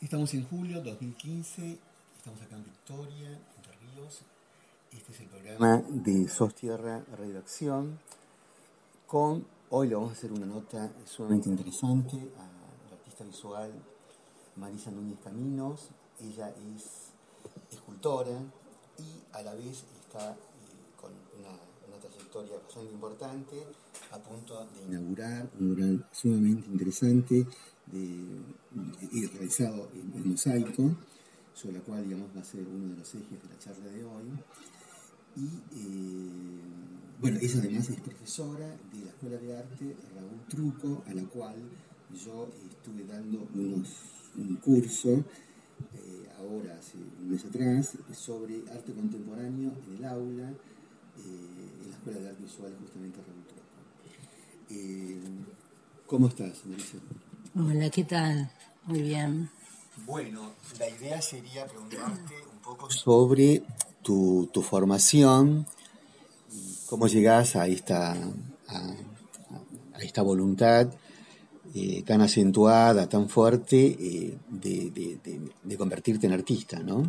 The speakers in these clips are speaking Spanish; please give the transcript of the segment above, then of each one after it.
Estamos en julio 2015, estamos acá en Victoria, Entre Ríos. Este es el programa de SOS Tierra Redacción. Con, hoy le vamos a hacer una nota sumamente interesante a la artista visual Marisa Núñez Caminos. Ella es escultora y a la vez está eh, con una, una trayectoria bastante importante, a punto de inaugurar un mural sumamente interesante de, y realizado en, en, mosaico, sobre la cual digamos, va a ser uno de los ejes de la charla de hoy. Y eh, bueno, ella además es profesora de la Escuela de Arte Raúl Truco, a la cual yo estuve dando un curso, eh, ahora hace un mes atrás, sobre arte contemporáneo en el aula, eh, en la Escuela de Arte Visual justamente Raúl Truco. ¿Cómo estás, Marisa? Hola, ¿qué tal? Muy bien. Bueno, la idea sería preguntarte un poco sobre tu, tu formación y cómo llegás a esta, a, a esta voluntad eh, tan acentuada, tan fuerte eh, de, de, de, de, convertirte en artista, ¿no?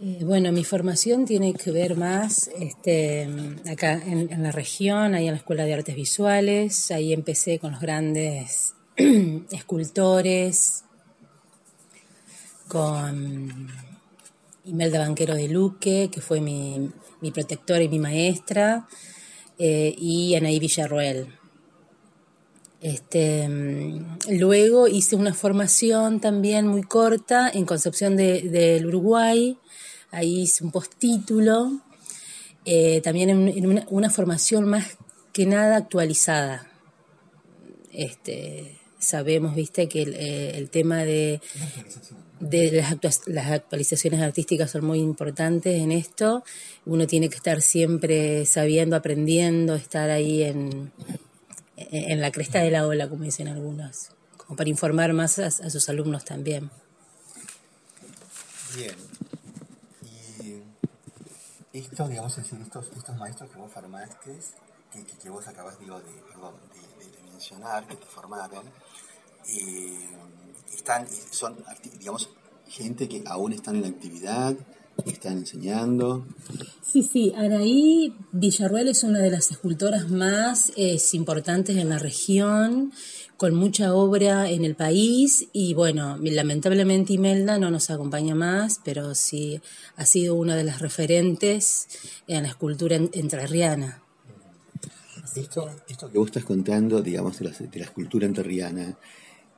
Eh, bueno, mi formación tiene que ver más este, acá en, en la región, ahí en la Escuela de Artes Visuales, ahí empecé con los grandes escultores, con Imelda Banquero de Luque, que fue mi, mi protectora y mi maestra, eh, y Anaí Villarruel. Este, luego hice una formación también muy corta en Concepción del de, de Uruguay, ahí hice un postítulo, eh, también en, en una, una, formación más que nada actualizada. Este, sabemos, viste, que el, eh, tema de, las, las, actualizaciones artísticas son muy importantes en esto. Uno tiene que estar siempre sabiendo, aprendiendo, estar ahí en, en la cresta de la ola, como dicen algunos, como para informar más a, sus alumnos también. Bien. Y esto, digamos, es estos, estos maestros que vos formaste, que, que, vos acabas digo, de, perdón, de, mencionar, que te formaron, eh, están, son, digamos, gente que aún están en la actividad, están enseñando. Sí, sí, Araí Villarruel es una de las escultoras más eh, importantes en la región, con mucha obra en el país y bueno, lamentablemente Imelda no nos acompaña más, pero sí ha sido una de las referentes en la escultura entrerriana. Esto, que vos estás contando, digamos, de la, escultura entrerriana,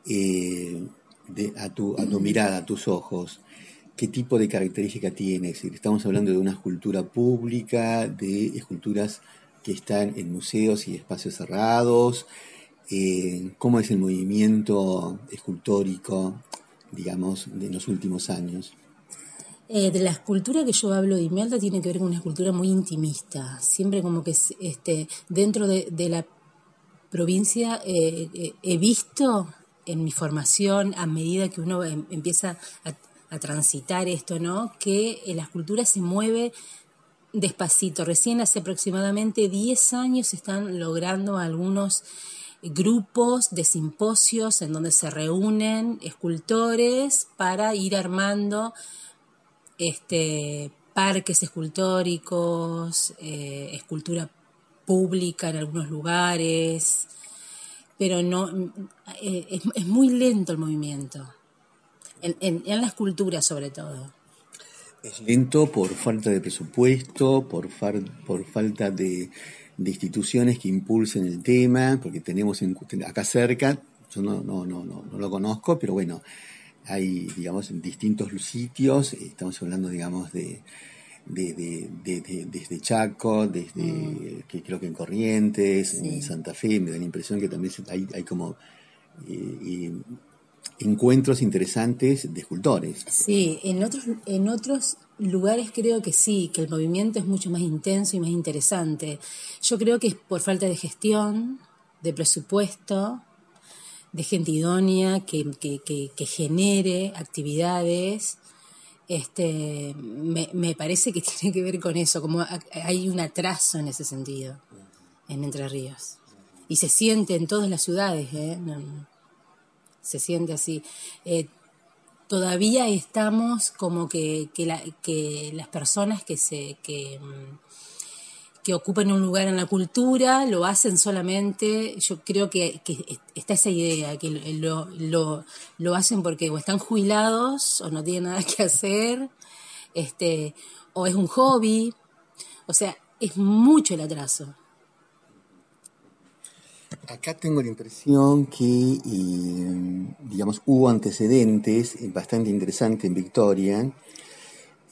eh, de, a, tu, mirada, a tus ojos, qué tipo de característica tiene. Es estamos hablando de una escultura pública, de esculturas que están en museos y espacios cerrados. Eh, ¿Cómo es el movimiento escultórico, digamos, de los últimos años? Eh, de la escultura que yo hablo de Imelda tiene que ver con una escultura muy intimista. Siempre como que este, dentro de, de la provincia eh, eh, he visto en mi formación, a medida que uno em, empieza a, a, transitar esto, ¿no? Que la escultura se mueve despacito. Recién hace aproximadamente 10 años están logrando algunos grupos de simposios en donde se reúnen escultores para ir armando este, parques escultóricos, eh, escultura pública en algunos lugares, pero no eh, es, es, muy lento el movimiento, en, en, en, la escultura sobre todo. Es lento por falta de presupuesto, por, far, por falta de, de, instituciones que impulsen el tema, porque tenemos en, acá cerca, yo no, no, no, no, no lo conozco, pero bueno, hay, digamos, distintos sitios, estamos hablando, digamos, de, de, de, de, desde Chaco, desde, mm. que creo que en Corrientes, sí. en Santa Fe, me da la impresión que también hay, hay como encuentros interesantes de escultores. Sí, en otros, en otros lugares creo que sí, que el movimiento es mucho más intenso y más interesante. Yo creo que es por falta de gestión, de presupuesto, de gente idónea que, que, genere actividades. Este, me, me, parece que tiene que ver con eso, como hay un atraso en ese sentido en Entre Ríos. Y se siente en todas las ciudades, ¿eh? se siente así. Eh, todavía estamos como que, que, las personas que se que, mm, que ocupan un lugar en la cultura lo hacen solamente, yo creo que, está esa idea, que lo, lo, lo, hacen porque o están jubilados o no tienen nada que hacer, este, o es un hobby, o sea, es mucho el atraso. Acá tengo la impresión que, eh, digamos, hubo antecedentes bastante interesantes en Victoria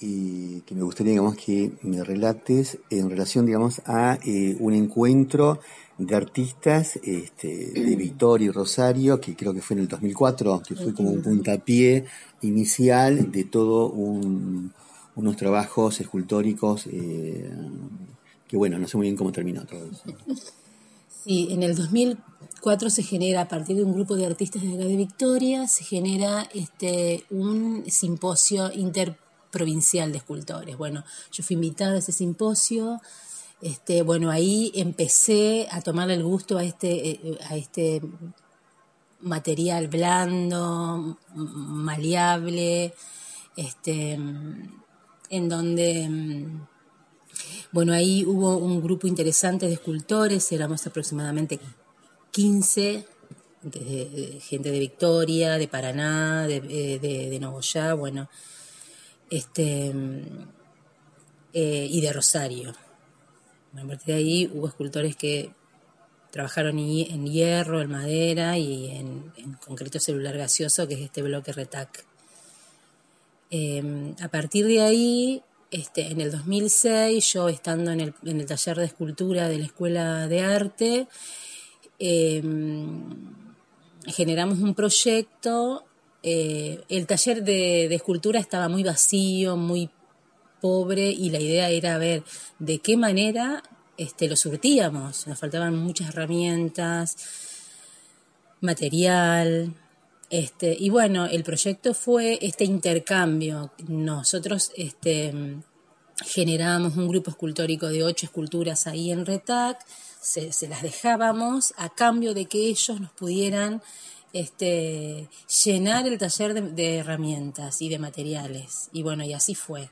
y que me gustaría, digamos, que me relates en relación, digamos, a eh, un encuentro de artistas este, de Victoria y Rosario, que creo que fue en el 2004, que fue como un puntapié inicial de todo unos trabajos escultóricos eh, que, bueno, no sé muy bien cómo terminó todo eso. Sí, en el 2004 se genera, a partir de un grupo de artistas de acá de Victoria, se genera este, un simposio interprovincial de escultores. Bueno, yo fui invitada a ese simposio. Este, bueno, ahí empecé a tomarle el gusto a este, eh, a este material blando, maleable, este, en donde bueno, ahí hubo un grupo interesante de escultores, éramos aproximadamente 15, gente de Victoria, de Paraná, de, eh, de, Nogoyá, bueno, este, eh, y de Rosario. a partir de ahí hubo escultores que trabajaron en hierro, en madera y en, concreto celular gaseoso, que es este bloque RETAC. Eh, a partir de ahí este, en el 2006, yo estando en el, en el, taller de escultura de la Escuela de Arte, em, generamos un proyecto. Eh, el taller de, escultura estaba muy vacío, muy pobre, y la idea era ver de qué manera este, lo surtíamos. Nos faltaban muchas herramientas, material, este, y bueno, el proyecto fue este intercambio. Nosotros este, generábamos un grupo escultórico de ocho esculturas ahí en Retac, se, las dejábamos a cambio de que ellos nos pudieran este, llenar el taller de, herramientas y de materiales. Y bueno, y así fue.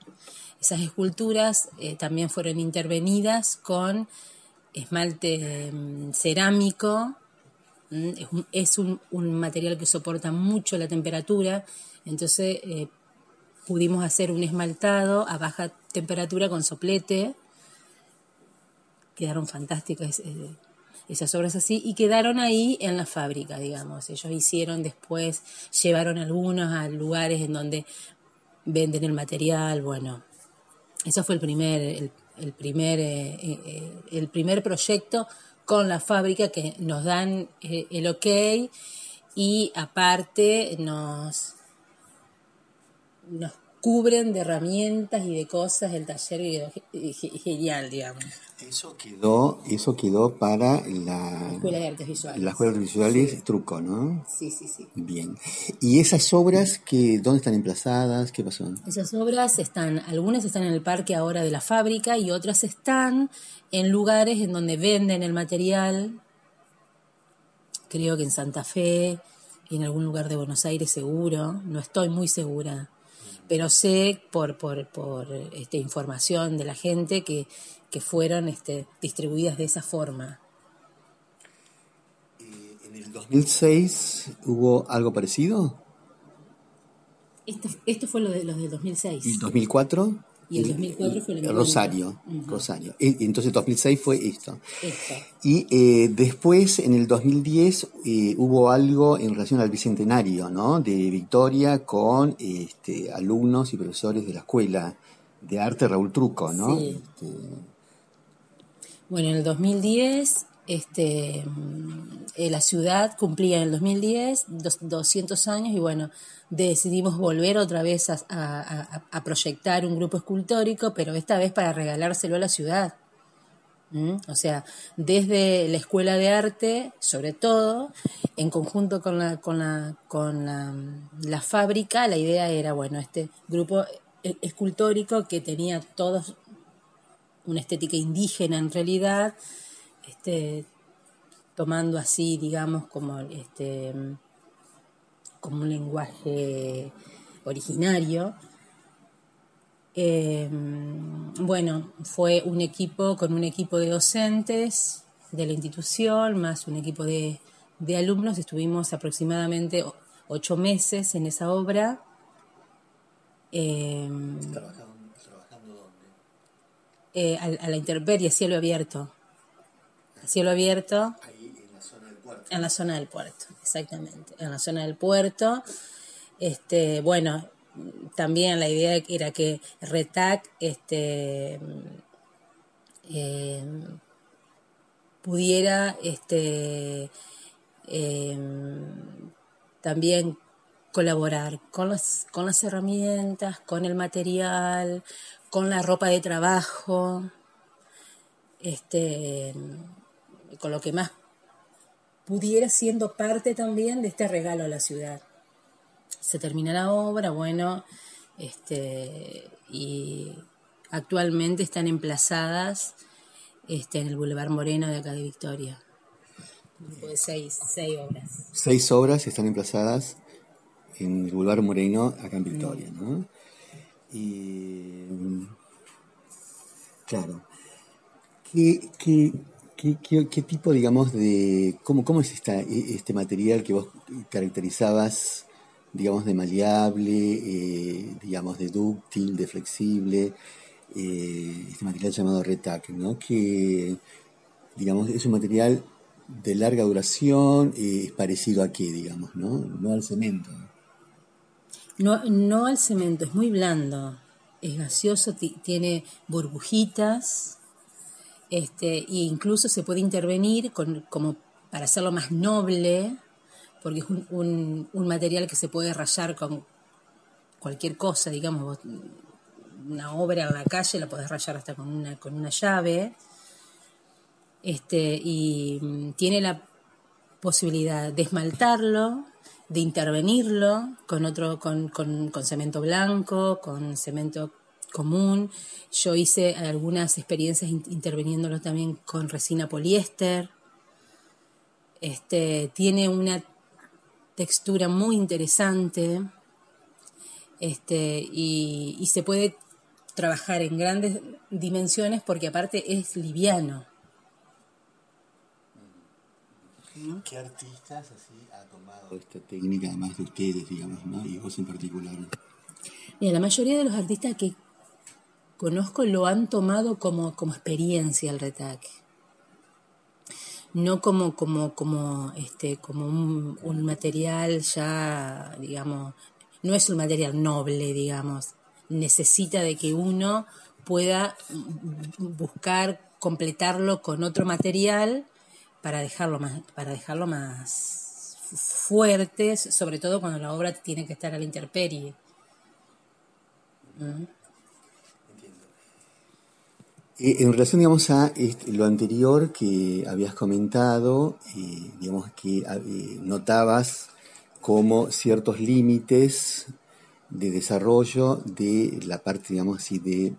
Esas esculturas eh, también fueron intervenidas con esmalte mm, cerámico es, un, material que soporta mucho la temperatura, entonces eh, pudimos hacer un esmaltado a baja temperatura con soplete, quedaron fantásticas esas obras así, y quedaron ahí en la fábrica, digamos. Ellos hicieron después, llevaron algunos a lugares en donde venden el material, bueno. Eso fue el primer, el, primer, eh, el primer proyecto con la fábrica que nos dan eh, el ok y aparte nos, nos cubren de herramientas y de cosas el taller genial, digamos. Eso quedó, eso quedó para la Escuela de Artes Visuales. La Escuela de Artes Visuales Truco, ¿no? Sí, sí, sí. Bien. ¿Y esas obras que dónde están emplazadas? ¿Qué pasó? Esas obras están, algunas están en el parque ahora de la fábrica y otras están en lugares en donde venden el material. Creo que en Santa Fe y en algún lugar de Buenos Aires seguro, no estoy muy segura pero sé por, por, por este, información de la gente que, que fueron este, distribuidas de esa forma. Eh, ¿En el 2006 hubo algo parecido? Esto, esto fue lo de los del 2006. ¿Y 2004? Y el 2004 fue el Rosario, Rosario. Y, entonces 2006 fue esto. Y eh, después, en el 2010, eh, hubo algo en relación al bicentenario, ¿no? De Victoria con este, alumnos y profesores de la escuela de arte Raúl Truco, ¿no? Este, bueno, en el 2010 este, eh, la ciudad cumplía en el 2010 200 años y bueno, decidimos volver otra vez a, proyectar un grupo escultórico, pero esta vez para regalárselo a la ciudad. O sea, desde la escuela de arte, sobre todo, en conjunto con la, con la, con la, fábrica, la idea era, bueno, este grupo e, escultórico que tenía todos una estética indígena en realidad, este, tomando así, digamos, como, este, como un lenguaje originario. Em, bueno, fue un equipo con un equipo de docentes de la institución, más un equipo de, alumnos. Estuvimos aproximadamente ocho meses en esa obra. Em, ¿Trabajando, dónde? Eh, a, la intemperie, cielo abierto cielo abierto. Ahí en la zona del puerto. En la zona del puerto, exactamente. En la zona del puerto. Este, bueno, también la idea era que Retac este, eh, pudiera este, eh, también colaborar con las, con las herramientas, con el material, con la ropa de trabajo, este, con lo que más pudiera siendo parte también de este regalo a la ciudad. Se termina la obra, bueno, este, y actualmente están emplazadas este, en el Boulevard Moreno de acá de Victoria. de seis, seis obras. Seis obras están emplazadas en el Boulevard Moreno acá en Victoria, ¿no? Y claro. ¿Qué, qué, ¿Qué, tipo, digamos, de... ¿Cómo, cómo es esta, e, este material que vos caracterizabas, digamos, de maleable, eh, digamos, de dúctil, de flexible, eh, este material llamado Retac, ¿no? Que, digamos, es un material de larga duración, eh, es parecido a qué, digamos, ¿no? No al cemento. No, no al cemento, es muy blando, es gaseoso, tiene burbujitas, este, e incluso se puede intervenir con, como para hacerlo más noble, porque es un, material que se puede rayar con cualquier cosa, digamos, una obra en la calle la podés rayar hasta con una, con una llave, este, y mm, tiene la posibilidad de esmaltarlo, de intervenirlo con otro, con, con, con cemento blanco, con cemento común. Yo hice algunas experiencias interviniéndolo también con resina poliéster. Este, tiene una textura muy interesante este, y, se puede trabajar en grandes dimensiones porque aparte es liviano. ¿Qué artistas así ha tomado esta técnica, además de ustedes, digamos, y vos en particular? Mira, la mayoría de los artistas que conozco lo han tomado como, como experiencia el retaque. No como, como, como, este, como un, material ya, digamos, no es un material noble, digamos. Necesita de que uno pueda buscar completarlo con otro material para dejarlo más, para dejarlo más fuerte, sobre todo cuando la obra tiene que estar a la intemperie. ¿Mm? Eh, en relación, digamos, a lo anterior que habías comentado, eh, digamos que eh, notabas como ciertos límites de desarrollo de la parte, digamos así, de,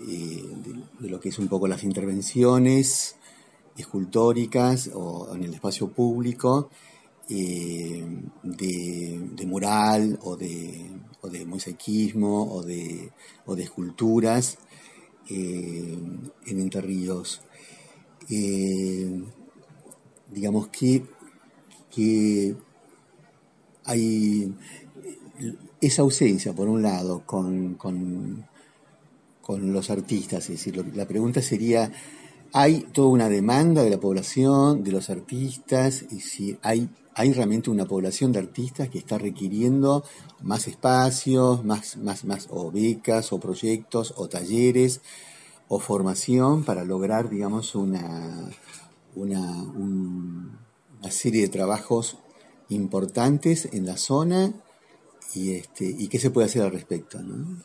de, lo que es un poco las intervenciones escultóricas o en el espacio público, de, mural o de, o o de esculturas eh, en Entre Ríos. Eh, digamos que, que hay esa ausencia, por un lado, con, con, los artistas. Es decir, la pregunta sería, ¿hay toda una demanda de la población, de los artistas? Y si hay hay realmente una población de artistas que está requiriendo más espacios, más, más, más o becas o proyectos o talleres o formación para lograr, digamos, una, una, una serie de trabajos importantes en la zona y, este, y qué se puede hacer al respecto. ¿no?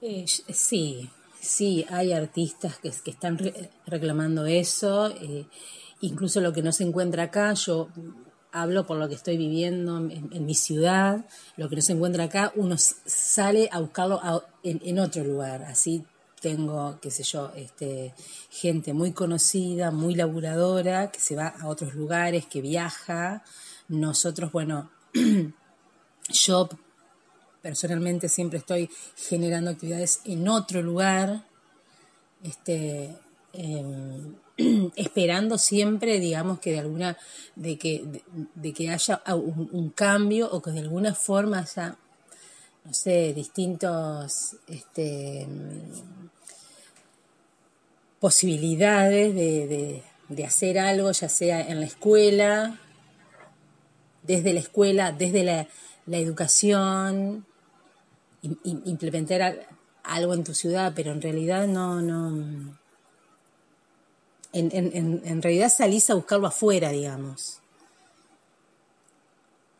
Eh, sí, sí, hay artistas que, que están reclamando eso, eh, incluso lo que no se encuentra acá, yo hablo por lo que estoy viviendo en, mi ciudad, lo que no se encuentra acá, uno sale a buscarlo en, en, otro lugar, así tengo, qué sé yo, este, gente muy conocida, muy laburadora, que se va a otros lugares, que viaja, nosotros, bueno, yo personalmente siempre estoy generando actividades en otro lugar, este, em, esperando siempre, digamos, que de alguna, de que, de, que haya un, cambio o que de alguna forma haya, no sé, distintos, este, posibilidades de, de hacer algo, ya sea en la escuela, desde la escuela, desde la, educación, implementar algo en tu ciudad, pero en realidad no, no. En, realidad salís a buscarlo afuera, digamos.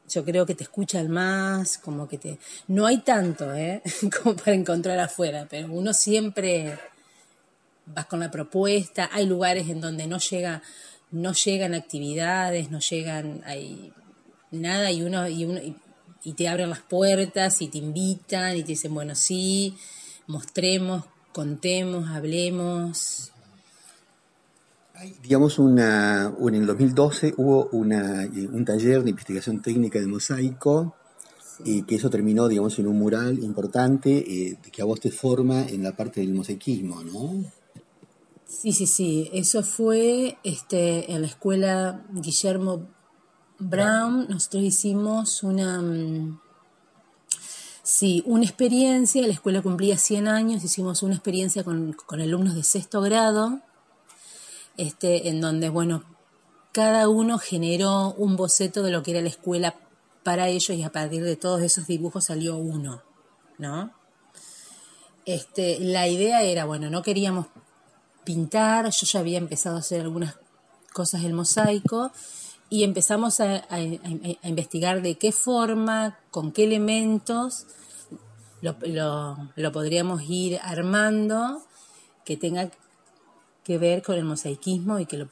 Yo creo que te escuchan más, como que te. No hay tanto, ¿eh? como para encontrar afuera, pero uno siempre vas con la propuesta. Hay lugares en donde no llega, no llegan actividades, no llegan, hay nada y uno, y uno y, te abren las puertas y te invitan y te dicen, bueno, sí, mostremos, contemos, hablemos. digamos, una, en el 2012 hubo una, un taller de investigación técnica de mosaico y que eso terminó, digamos, en un mural importante eh, que a vos te forma en la parte del mosaicismo, ¿no? Sí, sí, sí. Eso fue este, en la escuela Guillermo Brown, nosotros hicimos una, mm, sí, una experiencia, la escuela cumplía 100 años, hicimos una experiencia con, alumnos de sexto grado, este, en donde, bueno, cada uno generó un boceto de lo que era la escuela para ellos y a partir de todos esos dibujos salió uno, ¿no? Este, la idea era, bueno, no queríamos pintar, yo ya había empezado a hacer algunas cosas del mosaico, y empezamos a, investigar de qué forma, con qué elementos lo, podríamos ir armando que tenga que ver con el mosaicismo y que lo,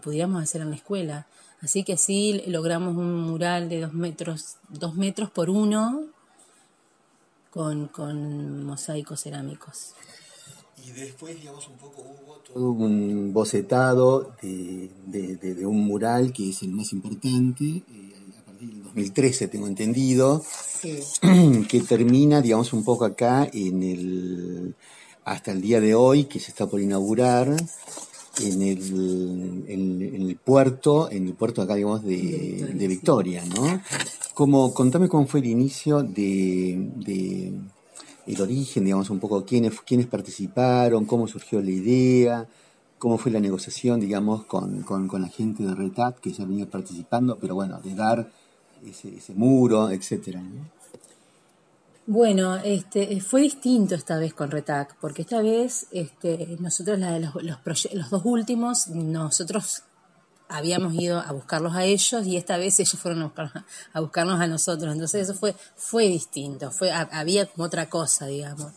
pudiéramos hacer en la escuela. Así que así logramos un mural de dos metros, dos metros por uno con, con mosaicos cerámicos. Y después, digamos, un poco hubo todo un bocetado de, de, un mural que es el más importante, eh, a partir del 2013 tengo entendido, que termina, digamos, un poco acá en el hasta el día de hoy, que se está por inaugurar en el, en, el puerto, en el puerto acá, digamos, de, de Victoria, ¿no? Como, contame cómo fue el inicio de el origen, digamos, un poco quiénes, quiénes participaron, cómo surgió la idea, cómo fue la negociación, digamos, con, la gente de RETAT que ya venía participando, pero bueno, de dar ese, muro, etcétera. Bueno, este, fue distinto esta vez con RETAC, porque esta vez este, nosotros los, los, los, dos últimos, nosotros habíamos ido a buscarlos a ellos y esta vez ellos fueron a, buscarnos a nosotros. Entonces eso fue, fue distinto, fue, había como otra cosa, digamos.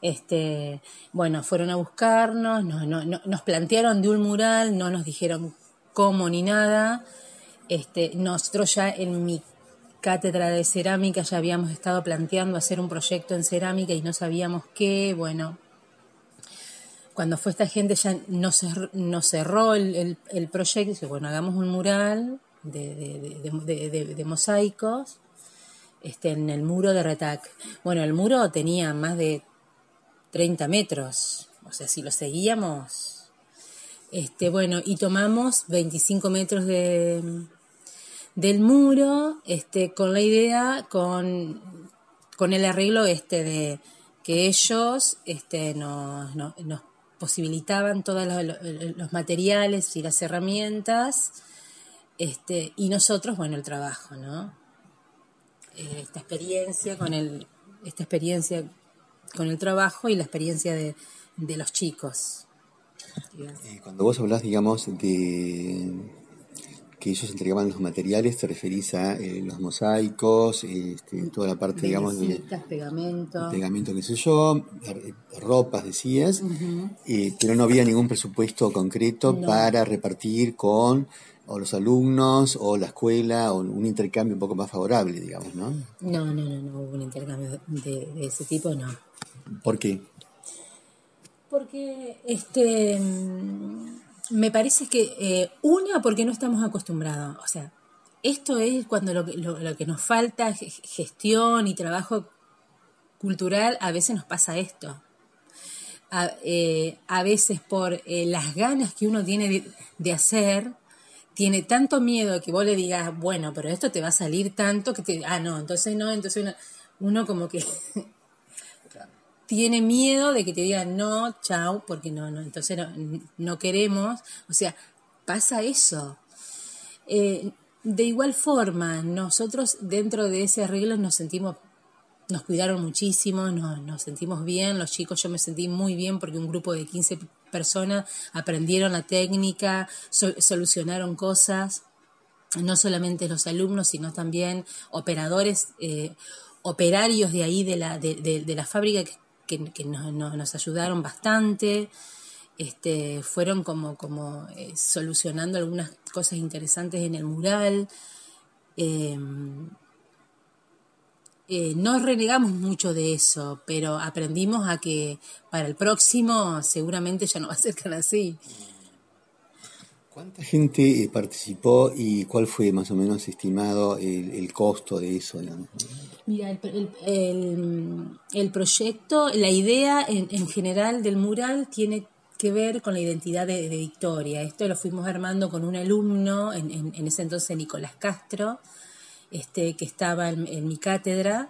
Este, bueno, fueron a buscarnos, no, no, nos plantearon de un mural, no nos dijeron cómo ni nada. Este, nosotros ya en mi cátedra de cerámica ya habíamos estado planteando hacer un proyecto en cerámica y no sabíamos qué, bueno, cuando fue esta gente ya no, cerró, no cerró el, el, proyecto, dice, bueno, hagamos un mural de, mosaicos este, en el muro de Retac. Bueno, el muro tenía más de 30 metros, o sea, si lo seguíamos, este, bueno, y tomamos 25 metros de, del muro, este, con la idea, con, con el arreglo este de que ellos este, nos, nos, nos posibilitaban todos los, materiales y las herramientas, este, y nosotros, bueno, el trabajo, ¿no? Eh, esta experiencia con el, esta experiencia con el trabajo y la experiencia de, los chicos. Cuando vos hablas, digamos, de que ellos entregaban los materiales, te referís a eh, los mosaicos, este, toda la parte, digamos, de pegamento. pegamento, qué sé yo, ropas, decías, eh, pero no había ningún presupuesto concreto para repartir con o los alumnos o la escuela o un intercambio un poco más favorable, digamos, ¿no? No, no, no, no hubo un intercambio de, de ese tipo, no. ¿Por qué? Porque este me parece que, eh, una, porque no estamos acostumbrados. O sea, esto es cuando lo, lo, que nos falta, gestión y trabajo cultural, a veces nos pasa esto. A, eh, veces por eh, las ganas que uno tiene de, hacer, tiene tanto miedo que vos le digas, bueno, pero esto te va a salir tanto que te... Ah, no, entonces no, entonces uno como que tiene miedo de que te digan no, chao, porque no, no, entonces no, queremos. O sea, pasa eso. Eh, de igual forma, nosotros dentro de ese arreglo nos sentimos, nos cuidaron muchísimo, nos, nos sentimos bien, los chicos yo me sentí muy bien porque un grupo de 15 personas aprendieron la técnica, solucionaron cosas, no solamente los alumnos, sino también operadores, eh, operarios de ahí de la, de, de la fábrica que que, nos ayudaron bastante. Este, fueron como, como eh, solucionando algunas cosas interesantes en el mural. Em, eh, no renegamos mucho de eso, pero aprendimos a que para el próximo seguramente ya no va a ser tan así. ¿Cuánta gente eh, participó y cuál fue más o menos estimado el, costo de eso? Mira, el, proyecto, la idea en, general del mural tiene que ver con la identidad de, Victoria. Esto lo fuimos armando con un alumno, en, ese entonces Nicolás Castro, este, que estaba en, mi cátedra.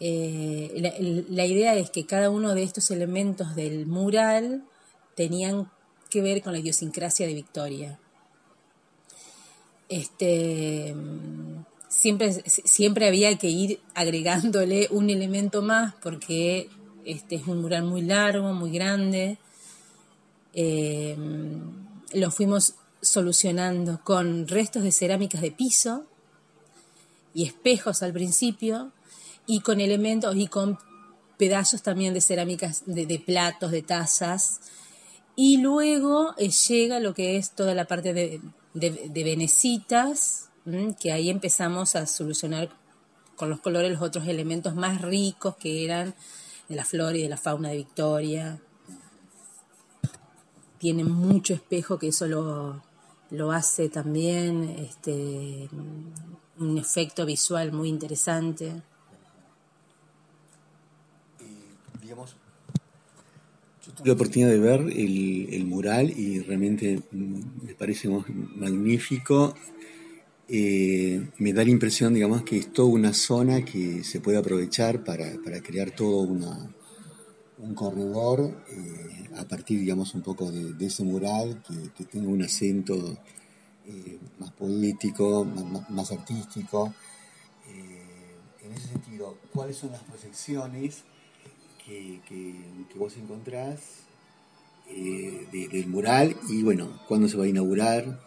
Eh, la idea es que cada uno de estos elementos del mural tenían que ver con la idiosincrasia de Victoria. Este, siempre, siempre había que ir agregándole un elemento más porque este es un mural muy largo, muy grande. Eh, lo fuimos solucionando con restos de cerámicas de piso y espejos al principio y con elementos y con pedazos también de cerámicas de platos, de tazas y luego eh, llega lo que es toda la parte de, de, venecitas, que ahí empezamos a solucionar con los colores los otros elementos más ricos que eran de la flora y de la fauna de Victoria. Tiene mucho espejo que eso lo, lo hace también este, un efecto visual muy interesante. digamos, Tuve la oportunidad de ver el, mural y realmente me parece magnífico. Eh, me da la impresión, digamos, que es toda una zona que se puede aprovechar para, crear todo una, un corredor eh, a partir, digamos, un poco de, ese mural que, tenga un acento eh, más poético, más, artístico. en ese sentido, ¿cuáles son las proyecciones? Que, vos encontrás eh, del mural y bueno, cuándo se va a inaugurar.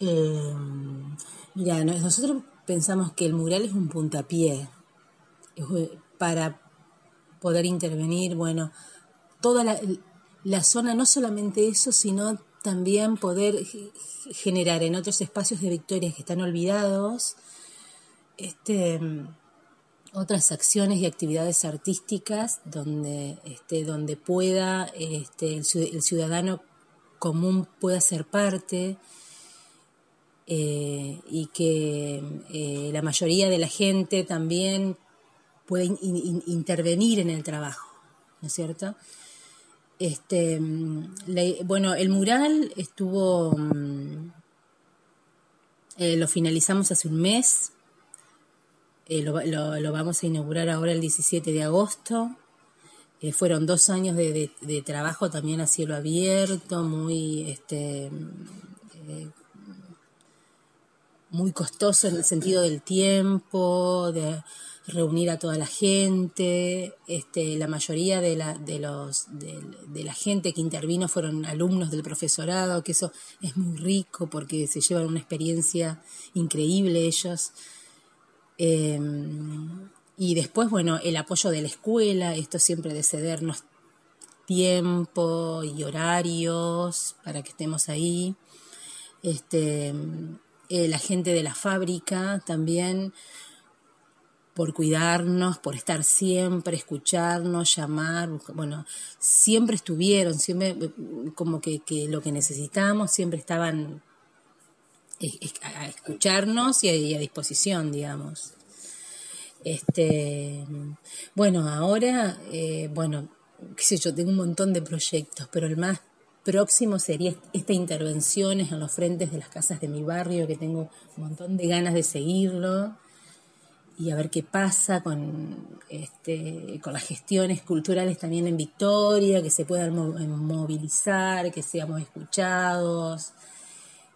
Eh, mira, nosotros pensamos que el mural es un puntapié para poder intervenir, bueno, toda la, la zona, no solamente eso, sino también poder generar en otros espacios de Victoria que están olvidados, este, otras acciones y actividades artísticas donde, este, donde pueda este, el, ciudadano común pueda ser parte eh, y que eh, la mayoría de la gente también pueda intervenir en el trabajo, ¿no es cierto? Este, bueno, el mural estuvo, mm, eh, lo finalizamos hace un mes, eh, lo, vamos a inaugurar ahora el 17 de agosto. Eh, fueron dos años de, trabajo también a cielo abierto, muy, este, eh, muy costoso en el sentido del tiempo, de reunir a toda la gente, este, la mayoría de la, de, los, de, la gente que intervino fueron alumnos del profesorado, que eso es muy rico porque se llevan una experiencia increíble ellos. Em, y después, bueno, el apoyo de la escuela, esto siempre de cedernos tiempo y horarios para que estemos ahí. Este, eh, la gente de la fábrica también por cuidarnos, por estar siempre, escucharnos, llamar, bueno, siempre estuvieron, siempre como que, lo que necesitamos, siempre estaban a escucharnos y a, disposición, digamos. Este, bueno, ahora, eh, bueno, qué sé yo, tengo un montón de proyectos, pero el más próximo sería esta intervenciones en los frentes de las casas de mi barrio, que tengo un montón de ganas de seguirlo y a ver qué pasa con, este, con las gestiones culturales también en Victoria, que se puedan movilizar, que seamos escuchados,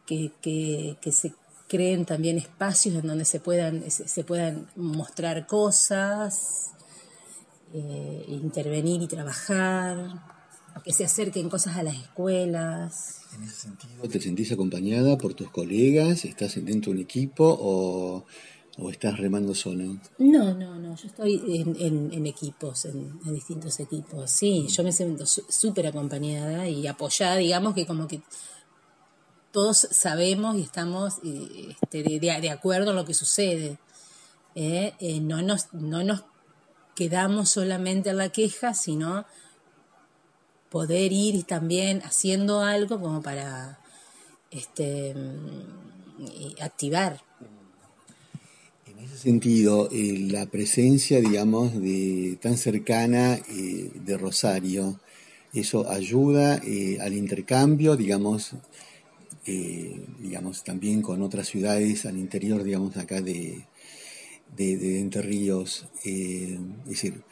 que, se creen también espacios en donde se puedan, se, puedan mostrar cosas, eh, intervenir y trabajar, que se acerquen cosas a las escuelas. En ese sentido, ¿te sentís acompañada por tus colegas? ¿Estás dentro de un equipo o ¿O estás remando solo? No, no, no, yo estoy en, equipos, en, distintos equipos. Sí, yo me siento súper acompañada y apoyada, digamos que como que todos sabemos y estamos este, de, acuerdo en lo que sucede. ¿eh? Eh, no, nos, no nos quedamos solamente en la queja, sino poder ir también haciendo algo como para este, mm, activar en ese sentido, eh, la presencia, digamos, de tan cercana eh, de Rosario, eso ayuda eh, al intercambio, digamos, digamos, también con otras ciudades al interior, digamos, acá de, de, Entre Ríos, es decir,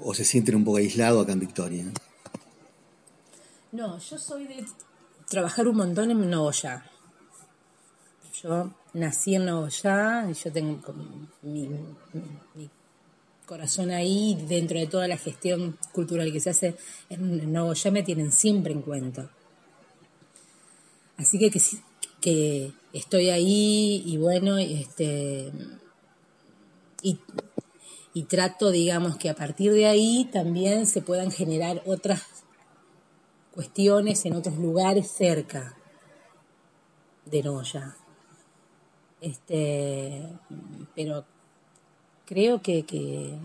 o se sienten un poco aislados acá en Victoria. No, yo soy de trabajar un montón en Noya. Yo nací en Nogoyá, y yo tengo mi, corazón ahí, dentro de toda la gestión cultural que se hace en Nogoyá me tienen siempre en cuenta. Así que, que, que estoy ahí y bueno, este, y, y trato, digamos, que a partir de ahí también se puedan generar otras cuestiones en otros lugares cerca de Noya. Este, pero creo que,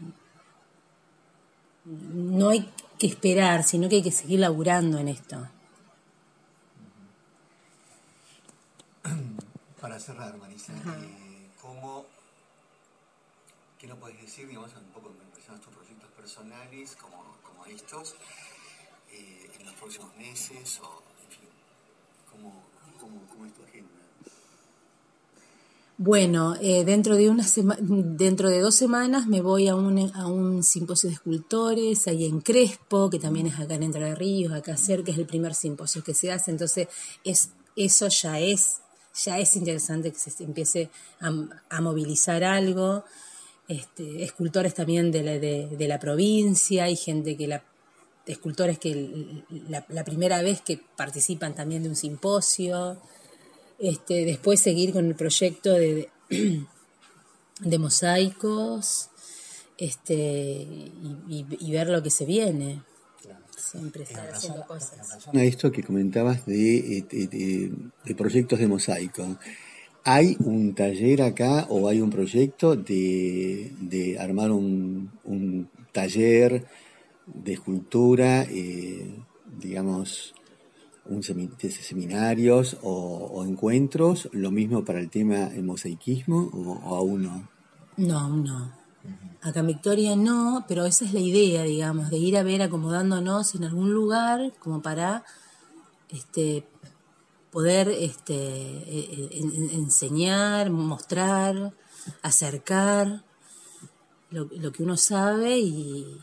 no hay que esperar, sino que hay que seguir laburando en esto. Para cerrar, Marisa, eh, ¿cómo, ¿qué nos puedes decir, digamos, un poco en relación a tus proyectos personales, como, como estos, eh, en los próximos meses, o, en fin, cómo, cómo, cómo es tu agenda? Bueno, eh, dentro, de una dentro de dos semanas me voy a un, a un simposio de escultores ahí en Crespo, que también es acá en Entre Ríos, acá cerca, es el primer simposio que se hace, entonces es, eso ya es, ya es interesante que se empiece a, movilizar algo. Este, escultores también de la, de, la provincia, hay gente que la escultores que la primera vez que participan también de un simposio. Este, después seguir con el proyecto de, de, mosaicos este, y, ver lo que se viene. Siempre estar haciendo cosas. a esto que comentabas de, de, proyectos de mosaico, ¿hay un taller acá o hay un proyecto de, armar un, taller de escultura, eh, digamos, un seminarios o, encuentros, lo mismo para el tema del mosaicismo o, aún no? No, no. Acá en Victoria no, pero esa es la idea, digamos, de ir a ver acomodándonos en algún lugar como para este, poder este, e, e, enseñar, mostrar, acercar lo, que uno sabe y,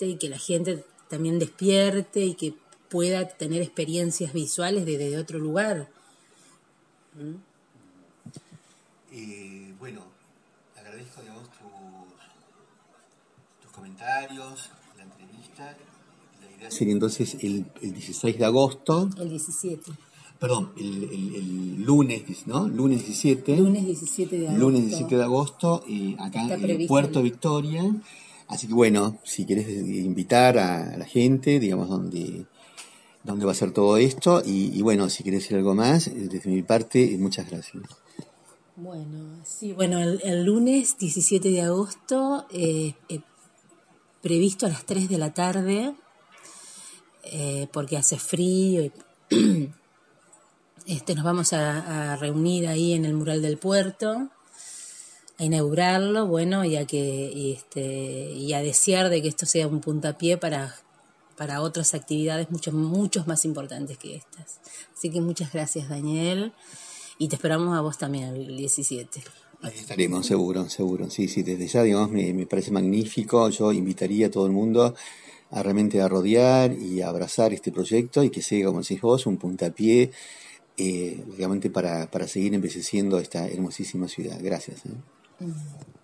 y que la gente también despierte y que pueda tener experiencias visuales desde otro lugar. Eh, bueno, agradezco, digamos, tus, comentarios, la entrevista. La idea sería entonces el, 16 de agosto. El 17. Perdón, el, lunes, ¿no? Lunes 17. Lunes 17 de agosto. Lunes 17 de agosto, y acá en Puerto Victoria. Así que bueno, si quieres invitar a la gente, digamos, donde, dónde va a ser todo esto. Y, bueno, si quieres decir algo más, eh, desde mi parte, muchas gracias. Bueno, sí, bueno, el, lunes 17 de agosto, eh, eh, previsto a las 3 de la tarde, porque hace frío y este, nos vamos a, reunir ahí en el mural del puerto a inaugurarlo, bueno, y a, que, este, y a desear de que esto sea un puntapié para, para otras actividades mucho, muchos más importantes que estas. Así que muchas gracias, Daniel, y te esperamos a vos también el 17. Ahí estaremos, seguro, seguro. Sí, sí, desde ya, digamos, me, me parece magnífico. Yo invitaría a todo el mundo a realmente a rodear y a abrazar este proyecto y que sea, como decís vos, un puntapié eh, realmente para, para seguir embelleciendo esta hermosísima ciudad. Gracias. ¿eh? Mm.